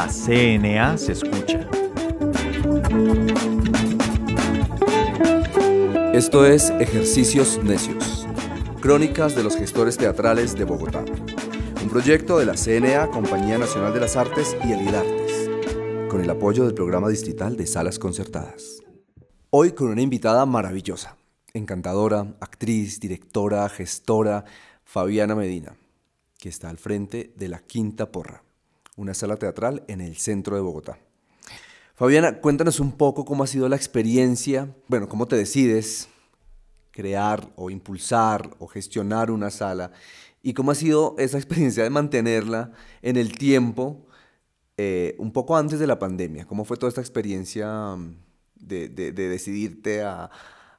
La CNA se escucha. Esto es Ejercicios Necios, Crónicas de los Gestores Teatrales de Bogotá, un proyecto de la CNA, Compañía Nacional de las Artes y el IDARTES, con el apoyo del Programa Distrital de Salas Concertadas. Hoy con una invitada maravillosa, encantadora, actriz, directora, gestora, Fabiana Medina, que está al frente de la Quinta Porra, una sala teatral en el centro de Bogotá. Fabiana, cuéntanos un poco cómo ha sido la experiencia, bueno, cómo te decides crear o impulsar o gestionar una sala y cómo ha sido esa experiencia de mantenerla en el tiempo eh, un poco antes de la pandemia. ¿Cómo fue toda esta experiencia mm, de, de decidirte a,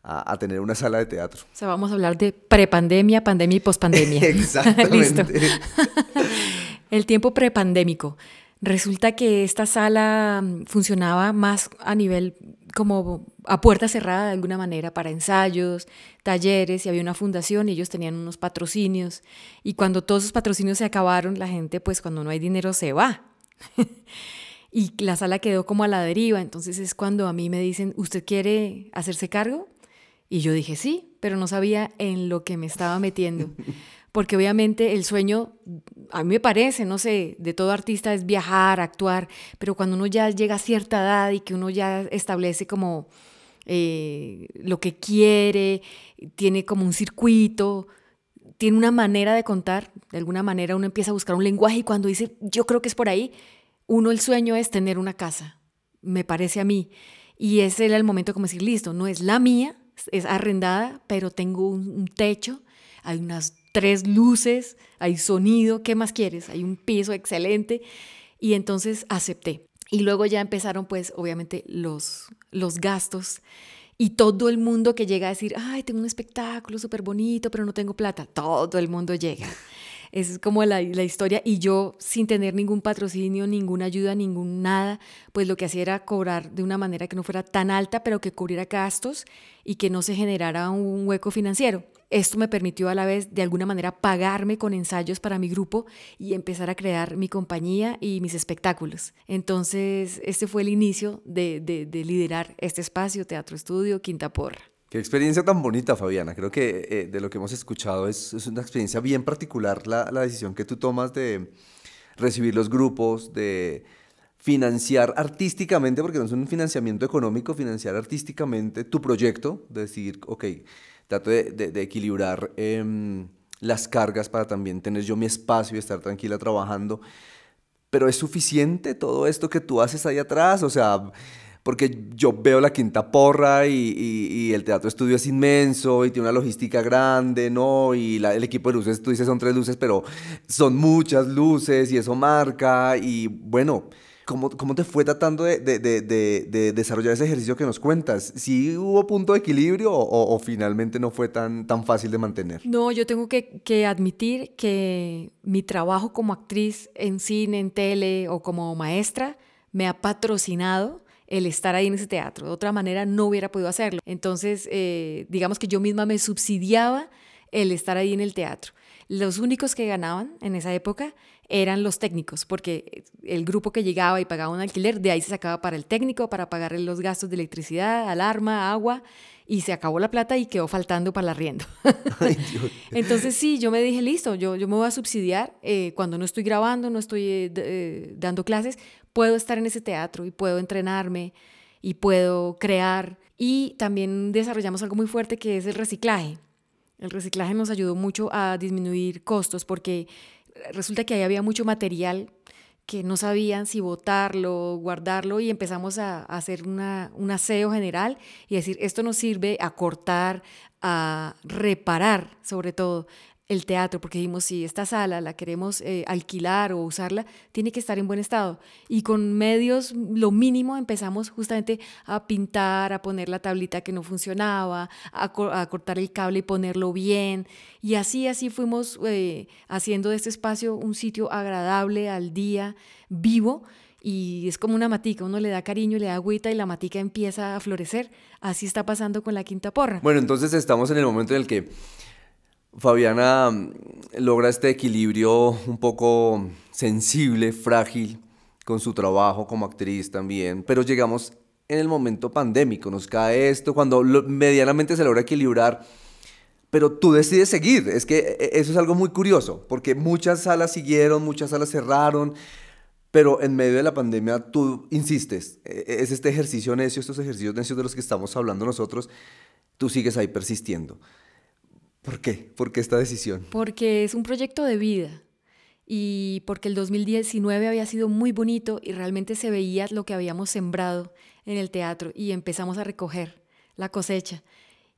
a, tener una sala de teatro. O sea, vamos a hablar de prepandemia, pandemia y pospandemia. Exactamente. El tiempo prepandémico. Resulta que esta sala mm, funcionaba más a nivel como a puerta cerrada de alguna manera para ensayos, talleres y había una fundación y ellos tenían unos patrocinios y cuando todos esos patrocinios se acabaron, la gente pues cuando no hay dinero se va. y la sala quedó como a la deriva, entonces es cuando a mí me dicen, ¿usted quiere hacerse cargo? Y yo dije sí, pero no sabía en lo que me estaba metiendo. Porque obviamente el sueño, a mí me parece, no sé, de todo artista es viajar, actuar, pero cuando uno ya llega a cierta edad y que uno ya establece como eh, lo que quiere, tiene como un circuito, tiene una manera de contar, de alguna manera uno empieza a buscar un lenguaje y cuando dice, yo creo que es por ahí, uno el sueño es tener una casa, me parece a mí. Y ese era el momento como decir, listo, no es la mía, es arrendada, pero tengo un, techo, hay unas tres luces, hay sonido, ¿qué más quieres? Hay un piso excelente. Y entonces acepté. Y luego ya empezaron pues obviamente los, los gastos y todo el mundo que llega a decir, ay, tengo un espectáculo súper bonito, pero no tengo plata, todo el mundo llega. Esa es como la, la, historia. Y yo, sin tener ningún patrocinio, ninguna ayuda, ningún nada, pues lo que hacía era cobrar de una manera que no fuera tan alta, pero que cubriera gastos y que no se generara un hueco financiero. Esto me permitió a la vez, de alguna manera, pagarme con ensayos para mi grupo y empezar a crear mi compañía y mis espectáculos. Entonces, este fue el inicio de, de, de liderar este espacio, Teatro Estudio, Quinta Porra. Qué experiencia tan bonita, Fabiana. Creo que eh, de lo que hemos escuchado es, es una experiencia bien particular la, la, decisión que tú tomas de recibir los grupos, de financiar artísticamente, porque no es un financiamiento económico, financiar artísticamente tu proyecto, decir, ok, trato de, de, equilibrar eh, las cargas para también tener yo mi espacio y estar tranquila trabajando. Pero es suficiente todo esto que tú haces ahí atrás, o sea porque yo veo la quinta porra y, el teatro estudio es inmenso y tiene una logística grande, ¿no? Y el equipo de luces, tú dices son tres luces, pero son muchas luces y eso marca y bueno. ¿Cómo, ¿Cómo, te fue tratando de, de, de, desarrollar ese ejercicio que nos cuentas? ¿Sí hubo punto de equilibrio o, o, finalmente no fue tan, tan fácil de mantener? No, yo tengo que, que, admitir que mi trabajo como actriz en cine, en tele o como maestra me ha patrocinado el estar ahí en ese teatro. De otra manera no hubiera podido hacerlo. Entonces, eh, digamos que yo misma me subsidiaba el estar ahí en el teatro. Los únicos que ganaban en esa época eran los técnicos, porque el grupo que llegaba y pagaba un alquiler, de ahí se sacaba para el técnico, para pagar los gastos de electricidad, alarma, agua, y se acabó la plata y quedó faltando para el arriendo. Entonces sí, yo me dije, listo, yo, yo me voy a subsidiar eh, cuando no estoy grabando, no estoy eh, dando clases, puedo estar en ese teatro y puedo entrenarme y puedo crear. Y también desarrollamos algo muy fuerte que es el reciclaje. El reciclaje nos ayudó mucho a disminuir costos porque resulta que ahí había mucho material que no sabían si botarlo, guardarlo y empezamos a, hacer un aseo general y decir, esto nos sirve a cortar, a reparar sobre todo el teatro, porque dijimos, si esta sala la queremos eh, alquilar o usarla, tiene que estar en buen estado. Y con medios, lo mínimo, empezamos justamente a pintar, a poner la tablita que no funcionaba, a, cortar el cable y ponerlo bien. Y así, así fuimos eh, haciendo de este espacio un sitio agradable al día, vivo. Y es como una matica, uno le da cariño, le da agüita y la matica empieza a florecer. Así está pasando con la quinta porra. Bueno, entonces estamos en el momento en el que Fabiana mm, logra este equilibrio un poco sensible, frágil, con su trabajo como actriz también, pero llegamos en el momento pandémico, nos cae esto, cuando medianamente se logra equilibrar, pero tú decides seguir, es que e, e, eso es algo muy curioso, porque muchas salas siguieron, muchas salas cerraron, pero en medio de la pandemia tú insistes, e, es este ejercicio necio, estos ejercicios necios de los que estamos hablando nosotros, tú sigues ahí persistiendo. ¿Por qué? ¿Por qué esta decisión? Porque es un proyecto de vida y porque el 2019 había sido muy bonito y realmente se veía lo que habíamos sembrado en el teatro y empezamos a recoger la cosecha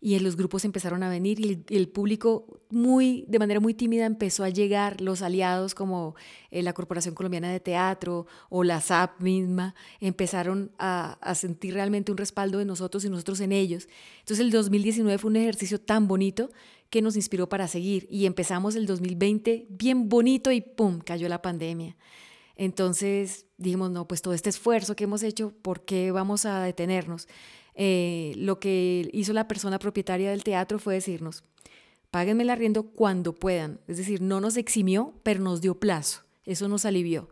y los grupos empezaron a venir y el, público muy de manera muy tímida empezó a llegar los aliados como eh, la Corporación Colombiana de Teatro o la SAP misma empezaron a, a, sentir realmente un respaldo de nosotros y nosotros en ellos. Entonces el 2019 fue un ejercicio tan bonito que nos inspiró para seguir y empezamos el 2020 bien bonito y pum cayó la pandemia. Entonces dijimos no pues todo este esfuerzo que hemos hecho por qué vamos a detenernos eh, lo que hizo la persona propietaria del teatro fue decirnos, páguenme el arriendo cuando puedan. Es decir, no nos eximió, pero nos dio plazo. Eso nos alivió.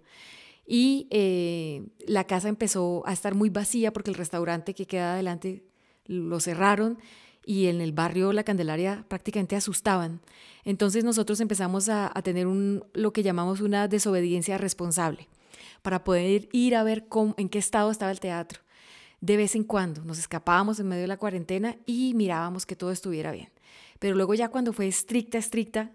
Y eh, la casa empezó a estar muy vacía porque el restaurante que queda adelante lo cerraron y en el barrio La Candelaria prácticamente asustaban. Entonces nosotros empezamos a, tener un, lo que llamamos una desobediencia responsable para poder ir a ver en qué estado estaba el teatro de vez en cuando. Nos escapábamos en medio de la cuarentena y mirábamos que todo estuviera bien. Pero luego ya cuando fue estricta, estricta,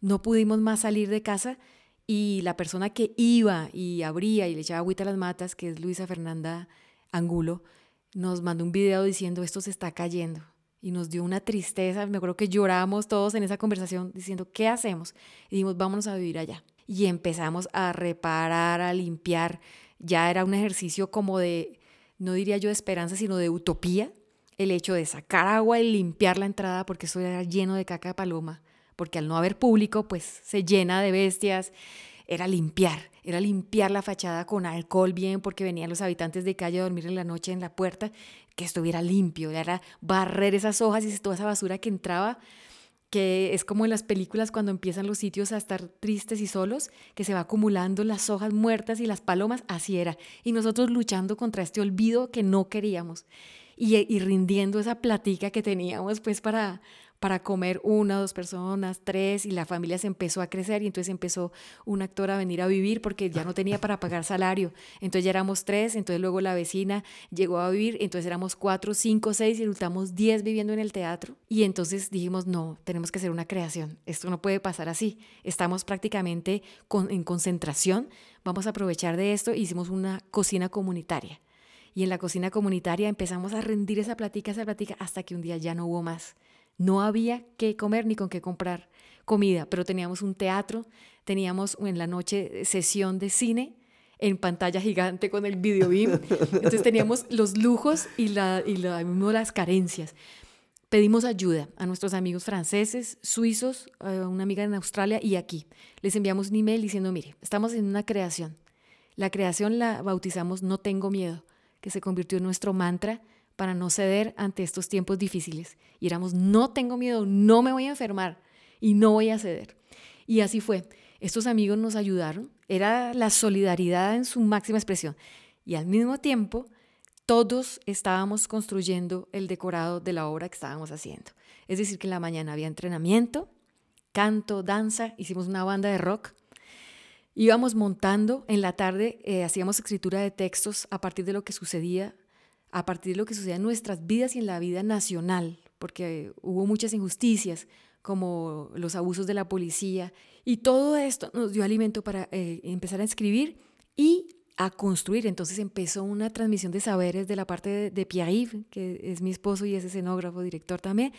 no pudimos más salir de casa y la persona que iba y abría y le echaba agüita a las matas, que es Luisa Fernanda Angulo, nos mandó un video diciendo esto se está cayendo. Y nos dio una tristeza, me acuerdo que lloramos todos en esa conversación diciendo, ¿qué hacemos? Y dijimos, vámonos a vivir allá. Y empezamos a reparar, a limpiar. Ya era un ejercicio como de no diría yo de esperanza, sino de utopía, el hecho de sacar agua y limpiar la entrada porque eso era lleno de caca de paloma, porque al no haber público, pues se llena de bestias, era limpiar, era limpiar la fachada con alcohol bien porque venían los habitantes de calle a dormir en la noche en la puerta, que estuviera limpio, era barrer esas hojas y toda esa basura que entraba que es como en las películas cuando empiezan los sitios a estar tristes y solos, que se va acumulando las hojas muertas y las palomas, así era. Y nosotros luchando contra este olvido que no queríamos y, y rindiendo esa platica que teníamos pues para, para comer una, dos personas, tres, y la familia se empezó a crecer y entonces empezó un actor a venir a vivir porque ya no tenía para pagar salario. Entonces ya éramos tres, entonces luego la vecina llegó a vivir, entonces éramos cuatro, cinco, seis y resultamos diez viviendo en el teatro. Y entonces dijimos, no, tenemos que hacer una creación, esto no puede pasar así, estamos prácticamente en concentración, vamos a aprovechar de esto, hicimos una cocina comunitaria. Y en la cocina comunitaria empezamos a rendir esa platica, esa platica, hasta que un día ya no hubo más. No había que comer ni con qué comprar comida, pero teníamos un teatro, teníamos en la noche sesión de cine en pantalla gigante con el video beam. Entonces teníamos los lujos y las carencias. Pedimos ayuda a nuestros amigos franceses, suizos, a una amiga en Australia y aquí. Les enviamos un email diciendo, mire, estamos en una creación. La creación la bautizamos No tengo miedo, que se convirtió en nuestro mantra para no ceder ante estos tiempos difíciles. Y éramos, no tengo miedo, no me voy a enfermar y no voy a ceder. Y así fue. Estos amigos nos ayudaron. Era la solidaridad en su máxima expresión. Y al mismo tiempo, todos estábamos construyendo el decorado de la obra que estábamos haciendo. Es decir, que en la mañana había entrenamiento, canto, danza, hicimos una banda de rock. Íbamos montando, en la tarde eh, hacíamos escritura de textos a partir de lo que sucedía a partir de lo que sucede en nuestras vidas y en la vida nacional, porque hubo muchas injusticias, como los abusos de la policía, y todo esto nos dio alimento para eh, empezar a escribir y a construir. Entonces empezó una transmisión de saberes de la parte de, de Pierre-Yves, que es mi esposo y es escenógrafo, director también,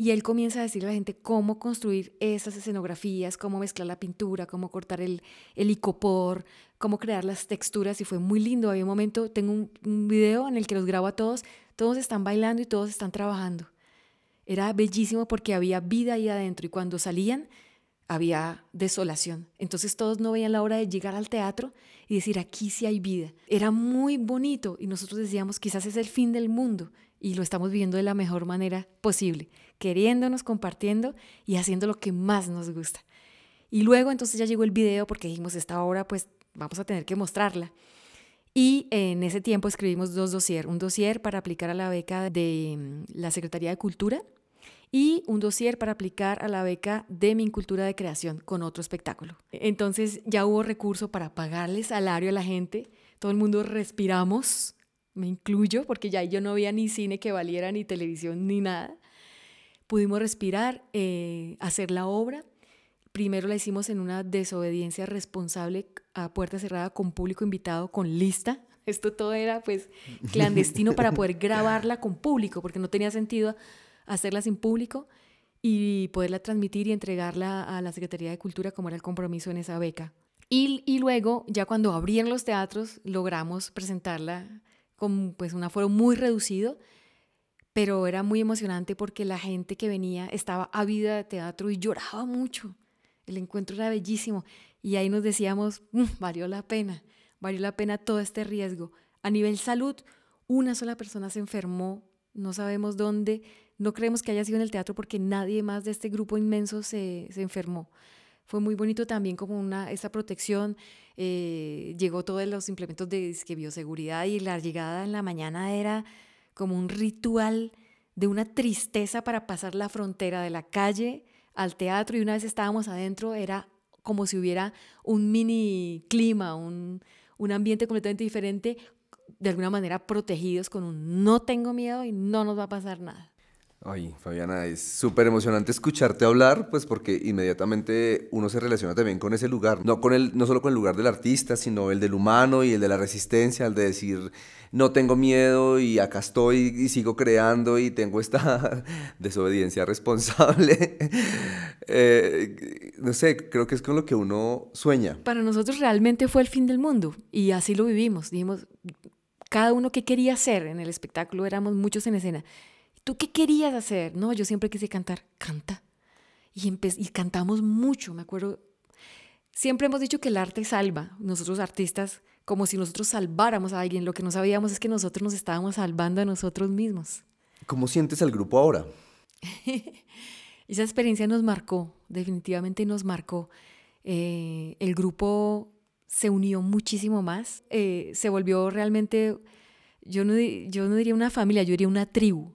y él comienza a decirle a la gente cómo construir esas escenografías, cómo mezclar la pintura, cómo cortar el, el icopor, cómo crear las texturas y fue muy lindo. Había un momento, tengo un, un video en el que los grabo a todos, todos están bailando y todos están trabajando. Era bellísimo porque había vida ahí adentro y cuando salían había desolación. Entonces todos no veían la hora de llegar al teatro y decir, aquí sí hay vida. Era muy bonito y nosotros decíamos, quizás es el fin del mundo y lo estamos viviendo de la mejor manera posible, queriéndonos, compartiendo y haciendo lo que más nos gusta. Y luego entonces ya llegó el video porque dijimos, esta obra pues vamos a tener que mostrarla. Y en ese tiempo escribimos dos dossier, un dossier para aplicar a la beca de mm, la Secretaría de Cultura y un dossier para aplicar a la beca de Mi Cultura de Creación con otro espectáculo. Entonces ya hubo recurso para pagarle salario a la gente, todo el mundo respiramos, me incluyo, porque ya yo no había ni cine que valiera, ni televisión, ni nada. Pudimos respirar, eh, hacer la obra. Primero la hicimos en una desobediencia responsable a puerta cerrada con público invitado, con lista. Esto todo era pues clandestino para poder grabarla con público, porque no tenía sentido hacerla sin público y poderla transmitir y entregarla a la Secretaría de Cultura como era el compromiso en esa beca. Y, y luego, ya cuando abrían los teatros, logramos presentarla con pues, un aforo muy reducido, pero era muy emocionante porque la gente que venía estaba ávida de teatro y lloraba mucho. El encuentro era bellísimo y ahí nos decíamos, mm, valió la pena, valió la pena todo este riesgo. A nivel salud, una sola persona se enfermó, no sabemos dónde, no creemos que haya sido en el teatro porque nadie más de este grupo inmenso se, se enfermó. Fue muy bonito también como una, protección. Eh, llegó todos los implementos de bioseguridad y la llegada en la mañana era como un ritual de una tristeza para pasar la frontera de la calle al teatro y una vez estábamos adentro era como si hubiera un mini clima, un, un ambiente completamente diferente, de alguna manera protegidos con un no tengo miedo y no nos va a pasar nada. Ay, Fabiana, es súper emocionante escucharte hablar, pues porque inmediatamente uno se relaciona también con ese lugar, no, con el, no solo con el lugar del artista, sino el del humano y el de la resistencia, el de decir, no tengo miedo y acá estoy y sigo creando y tengo esta desobediencia responsable. Eh, no sé, creo que es con lo que uno sueña. Para nosotros realmente fue el fin del mundo y así lo vivimos. Dijimos, cada uno que quería hacer en el espectáculo, éramos muchos en escena ¿Tú qué querías hacer? No, yo siempre quise cantar. Canta. Y, y cantamos mucho, me acuerdo. Siempre hemos dicho que el arte salva. Nosotros artistas, como si nosotros salváramos a alguien. Lo que no sabíamos es que nosotros nos estábamos salvando a nosotros mismos. ¿Cómo sientes al grupo ahora? Esa experiencia nos marcó, definitivamente nos marcó. Eh, el grupo se unió muchísimo más, eh, se volvió realmente, yo no, yo no diría una familia, yo diría una tribu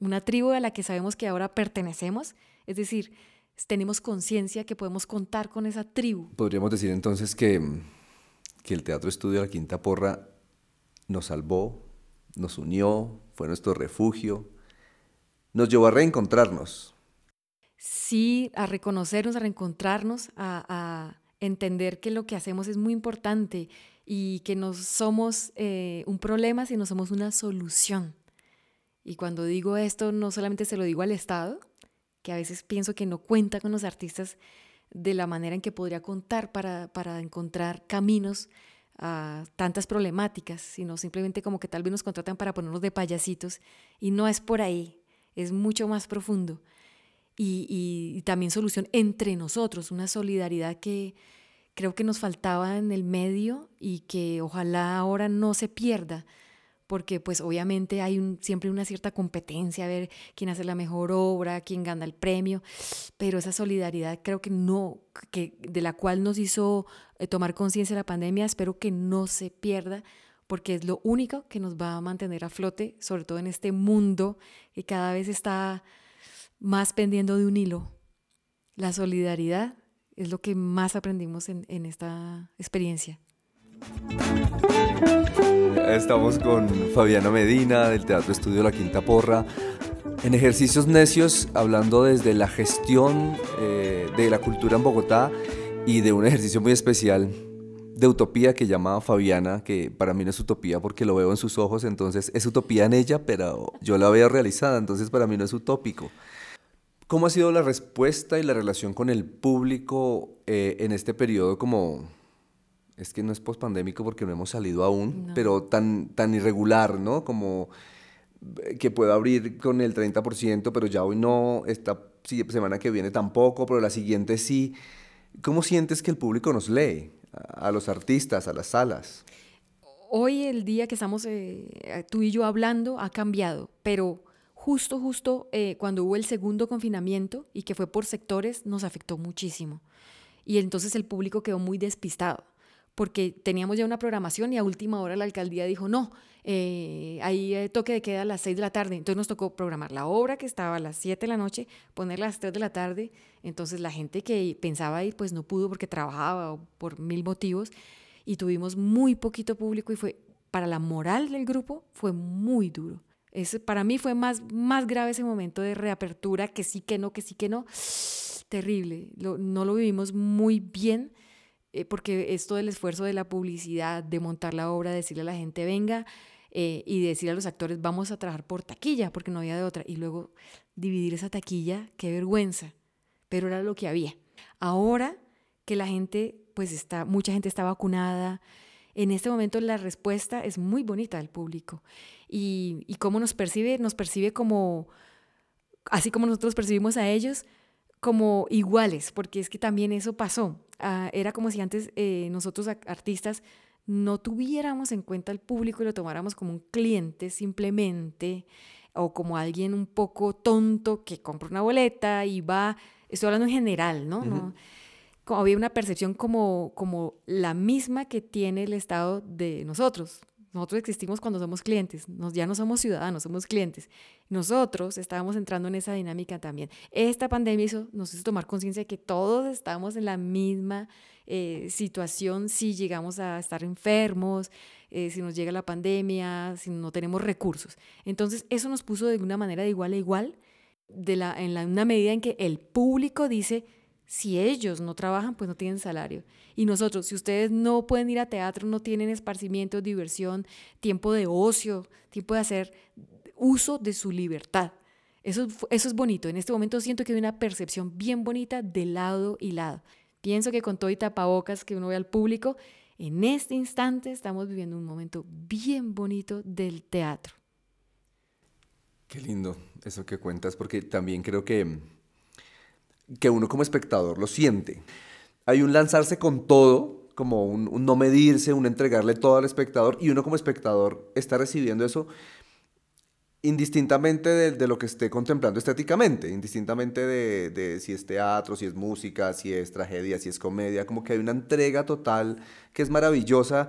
una tribu a la que sabemos que ahora pertenecemos, es decir, tenemos conciencia que podemos contar con esa tribu. Podríamos decir entonces que, que el Teatro Estudio de la Quinta Porra nos salvó, nos unió, fue nuestro refugio, nos llevó a reencontrarnos. Sí, a reconocernos, a reencontrarnos, a, entender que lo que hacemos es muy importante y que no somos eh, un problema, sino somos una solución. Y cuando digo esto, no solamente se lo digo al Estado, que a veces pienso que no cuenta con los artistas de la manera en que podría contar para, para encontrar caminos a tantas problemáticas, sino simplemente como que tal vez nos contratan para ponernos de payasitos y no es por ahí, es mucho más profundo. Y, y, también solución entre nosotros, una solidaridad que creo que nos faltaba en el medio y que ojalá ahora no se pierda porque pues obviamente hay siempre una cierta competencia a ver quién hace la mejor obra, quién gana el premio, pero esa solidaridad creo que no, que de la cual nos hizo eh, tomar conciencia la pandemia, espero que no se pierda porque es lo único que nos va a mantener a flote, sobre todo en este mundo que cada vez está más pendiendo de un hilo. La solidaridad es lo que más aprendimos en, en esta experiencia. Estamos con Fabiana Medina del Teatro Estudio La Quinta Porra. En ejercicios necios, hablando desde la gestión eh, de la cultura en Bogotá y de un ejercicio muy especial de utopía que llama Fabiana, que para mí no es utopía porque lo veo en sus ojos, entonces es utopía en ella, pero yo la veo realizada, entonces para mí no es utópico. ¿Cómo ha sido la respuesta y la relación con el público eh, en este periodo como es que no es pospandémico porque no hemos salido aún, pero tan, tan irregular, ¿no? Como que puedo abrir con el 30%, pero ya hoy no, esta semana que viene tampoco, pero la siguiente sí. ¿Cómo sientes que el público nos lee? A los artistas, a las salas. Hoy el día que estamos eh, tú y yo hablando ha cambiado, pero justo, justo eh, cuando hubo el segundo confinamiento y que fue por sectores, nos afectó muchísimo. Y entonces el público quedó muy despistado porque teníamos ya una programación y a última hora la alcaldía dijo, no, eh, ahí eh, toque de queda a las 6 de la tarde. Entonces nos tocó programar la obra que estaba a las 7 de la noche, ponerla a las 3 de la tarde. Entonces la gente que pensaba ir pues no pudo porque trabajaba o por mil motivos y tuvimos muy poquito público y fue, para la moral del grupo, fue muy duro. Ese, para mí fue más, más grave ese momento de reapertura, que sí, que no, que sí, que no. Terrible. no lo vivimos muy bien eh, porque esto del esfuerzo de la publicidad, de montar la obra, decirle a la gente venga eh, y decir a los actores vamos a trabajar por taquilla, porque no había de otra, y luego dividir esa taquilla, qué vergüenza, pero era lo que había. Ahora que la gente, pues está, mucha gente está vacunada, en este momento la respuesta es muy bonita del público. Y, y cómo nos percibe, nos percibe como, así como nosotros percibimos a ellos, como iguales, porque es que también eso pasó. Ah, era como si antes eh, nosotros artistas no tuviéramos en cuenta al público y lo tomáramos como un cliente simplemente o como alguien un poco tonto que compra una boleta y va, estoy hablando en general, ¿no? ¿no? Como había una percepción como, como la misma que tiene el Estado de nosotros. Nosotros existimos cuando somos clientes, nos, ya no somos ciudadanos, somos clientes. Nosotros estábamos entrando en esa dinámica también. Esta pandemia nos hizo tomar conciencia de que todos estamos en la misma eh, situación si llegamos a estar enfermos, eh, si nos llega la pandemia, si no tenemos recursos. Entonces, eso nos puso de una manera de igual a igual, de la, en la, una medida en que el público dice, si ellos no trabajan, pues no tienen salario. Y nosotros, si ustedes no pueden ir a teatro, no tienen esparcimiento, diversión, tiempo de ocio, tiempo de hacer uso de su libertad. Eso, eso es bonito. En este momento siento que hay una percepción bien bonita de lado y lado. Pienso que con todo y tapabocas que uno ve al público, en este instante estamos viviendo un momento bien bonito del teatro. Qué lindo eso que cuentas, porque también creo que que uno como espectador lo siente. Hay un lanzarse con todo, como un, no medirse, un entregarle todo al espectador y uno como espectador está recibiendo eso indistintamente de, lo que esté contemplando estéticamente, indistintamente de, de, si es teatro, si es música, si es tragedia, si es comedia, como que hay una entrega total que es maravillosa,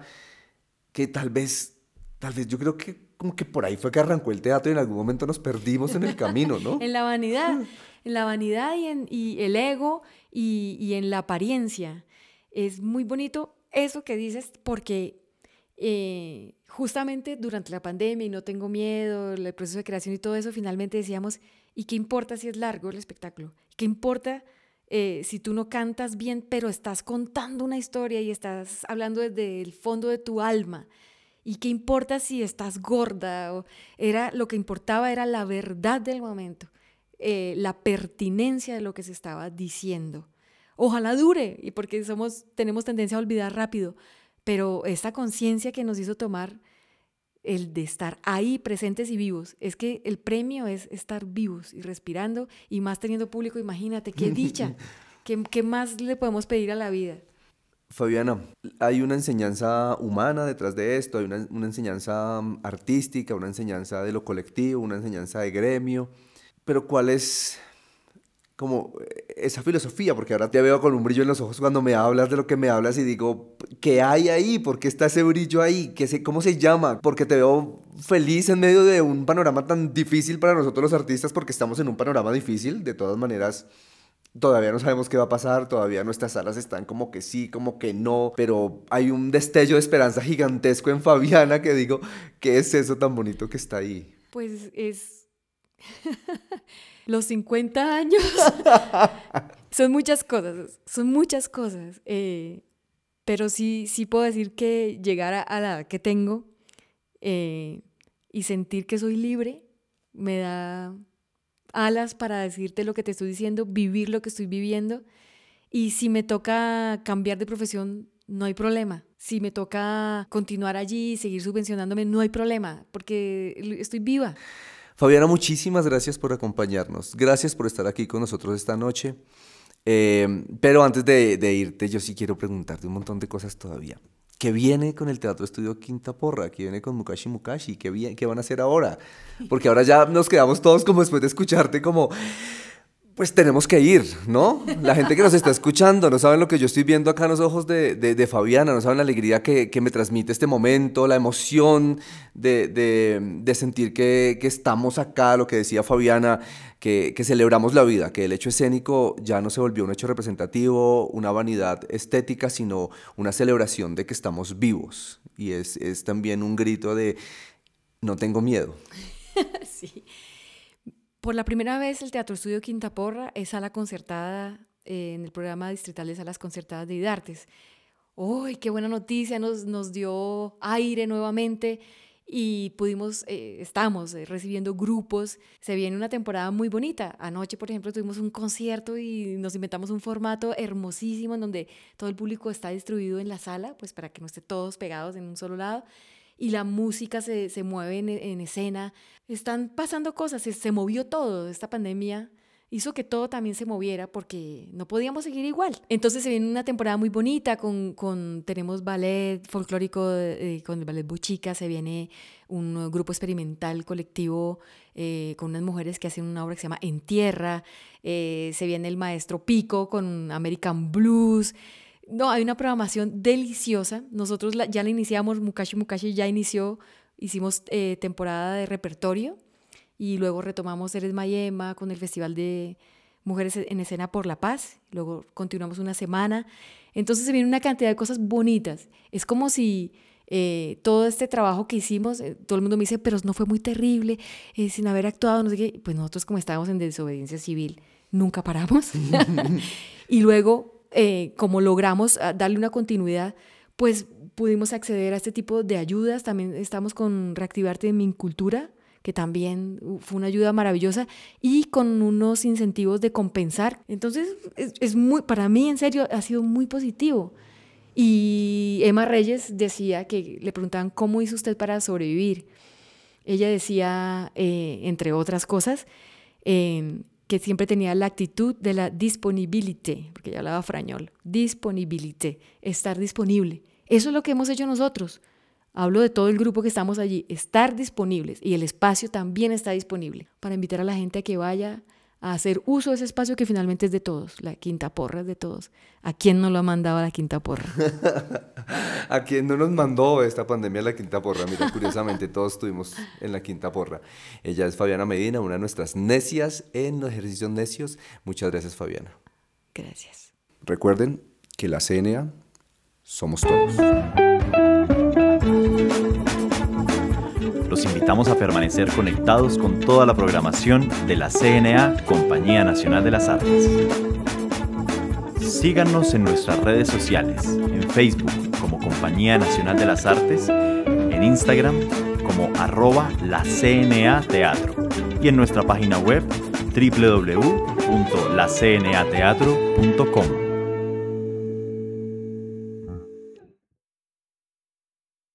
que tal vez, tal vez yo creo que como que por ahí fue que arrancó el teatro y en algún momento nos perdimos en el camino, ¿no? en la vanidad en la vanidad y en el ego y, en la apariencia. Es muy bonito eso que dices porque eh, justamente durante la pandemia y no tengo miedo, el proceso de creación y todo eso, finalmente decíamos, ¿y qué importa si es largo el espectáculo? ¿Qué importa eh, si tú no cantas bien, pero estás contando una historia y estás hablando desde el fondo de tu alma? ¿Y qué importa si estás gorda? era, lo que importaba era la verdad del momento. Eh, la pertinencia de lo que se estaba diciendo. Ojalá dure, y porque somos, tenemos tendencia a olvidar rápido, pero esta conciencia que nos hizo tomar el de estar ahí presentes y vivos, es que el premio es estar vivos y respirando y más teniendo público, imagínate, qué dicha, ¿Qué, qué más le podemos pedir a la vida. Fabiana, hay una enseñanza humana detrás de esto, hay una, una, enseñanza mm, artística, una enseñanza de lo colectivo, una enseñanza de gremio. Pero ¿cuál es como esa filosofía? Porque ahora te veo con un brillo en los ojos cuando me hablas de lo que me hablas y digo, ¿qué hay ahí? ¿Por qué está ese brillo ahí? ¿Qué sé, ¿Cómo se llama? Porque te veo feliz en medio de un panorama tan difícil para nosotros los artistas porque estamos en un panorama difícil. De todas maneras, Todavía no sabemos qué va a pasar, todavía nuestras alas están como que sí, como que no, pero hay un destello de esperanza gigantesco en Fabiana que digo, ¿qué es eso tan bonito que está ahí? Pues es Los 50 años son muchas cosas, son muchas cosas. Eh, pero sí, sí puedo decir que llegar a, la edad que tengo eh, y sentir que soy libre me da alas para decirte lo que te estoy diciendo, vivir lo que estoy viviendo. Y si me toca cambiar de profesión, no hay problema. Si me toca continuar allí, seguir subvencionándome, no hay problema, porque estoy viva. Fabiana, muchísimas gracias por acompañarnos. Gracias por estar aquí con nosotros esta noche. Eh, pero antes de, irte, yo sí quiero preguntarte un montón de cosas todavía. ¿Qué viene con el Teatro Estudio Quinta Porra? ¿Qué viene con Mukashi Mukashi? ¿Qué, ¿Qué van a hacer ahora? Porque ahora ya nos quedamos todos como después de escucharte como... Pues tenemos que ir, ¿no? La gente que nos está escuchando no saben lo que yo estoy viendo acá en los ojos de, de, Fabiana, no saben la alegría que, que, me transmite este momento, la emoción de, de sentir que, que, estamos acá, lo que decía Fabiana, que, celebramos la vida, que el hecho escénico ya no se volvió un hecho representativo, una vanidad estética, sino una celebración de que estamos vivos. Y es, es también un grito de no tengo miedo. sí. Por la primera vez el Teatro Estudio Quinta Porra es sala concertada eh, en el programa distrital de salas concertadas de IDARTES. ¡Uy, qué buena noticia! Nos, nos dio aire nuevamente y pudimos, eh, estamos eh, recibiendo grupos. Se viene una temporada muy bonita. Anoche, por ejemplo, tuvimos un concierto y nos inventamos un formato hermosísimo en donde todo el público está distribuido en la sala, pues para que no esté todos pegados en un solo lado y la música se, se mueve en, en, escena. Están pasando cosas, se, se movió todo. Esta pandemia hizo que todo también se moviera porque no podíamos seguir igual. Entonces se viene una temporada muy bonita con, con tenemos ballet folclórico eh, con el ballet Buchica, se viene un grupo experimental colectivo eh, con unas mujeres que hacen una obra que se llama En Tierra, eh, se viene el maestro Pico con American Blues. No, hay una programación deliciosa. Nosotros ya la iniciamos, Mukashi Mukashi ya inició, hicimos eh, temporada de repertorio y luego retomamos Eres Mayema con el Festival de Mujeres en Escena por la Paz. Luego continuamos una semana. Entonces se viene una cantidad de cosas bonitas. Es como si eh, todo este trabajo que hicimos, eh, todo el mundo me dice, pero no fue muy terrible, sin haber actuado, no sé qué. Pues nosotros como estábamos en desobediencia civil, nunca paramos. y luego eh, como logramos ah, darle una continuidad, pues pudimos acceder a este tipo de ayudas. También estamos con Reactivarte en mi cultura, que también uh, fue una ayuda maravillosa, y con unos incentivos de compensar. Entonces, es, muy, para mí, en serio, ha sido muy positivo. Y Emma Reyes decía que le preguntaban, ¿cómo hizo usted para sobrevivir? Ella decía, eh, entre otras cosas, eh, que siempre tenía la actitud de la disponibilité, porque ya hablaba frañol, disponibilité, estar disponible. Eso es lo que hemos hecho nosotros. Hablo de todo el grupo que estamos allí, estar disponibles y el espacio también está disponible para invitar a la gente a que vaya a hacer uso de ese espacio que finalmente es de todos, la quinta porra es de todos. ¿A quién no lo ha mandado a la quinta porra? ¿A quién no nos mandó esta pandemia a la quinta porra? Mira, curiosamente todos estuvimos en la quinta porra. Ella es Fabiana Medina, una de nuestras necias en los ejercicios necios. Muchas gracias, Fabiana. Gracias. Recuerden que la CNA somos todos. Invitamos a permanecer conectados con toda la programación de la CNA, Compañía Nacional de las Artes. Síganos en nuestras redes sociales, en Facebook como Compañía Nacional de las Artes, en Instagram como arroba la CNA Teatro y en nuestra página web www.lacnateatro.com.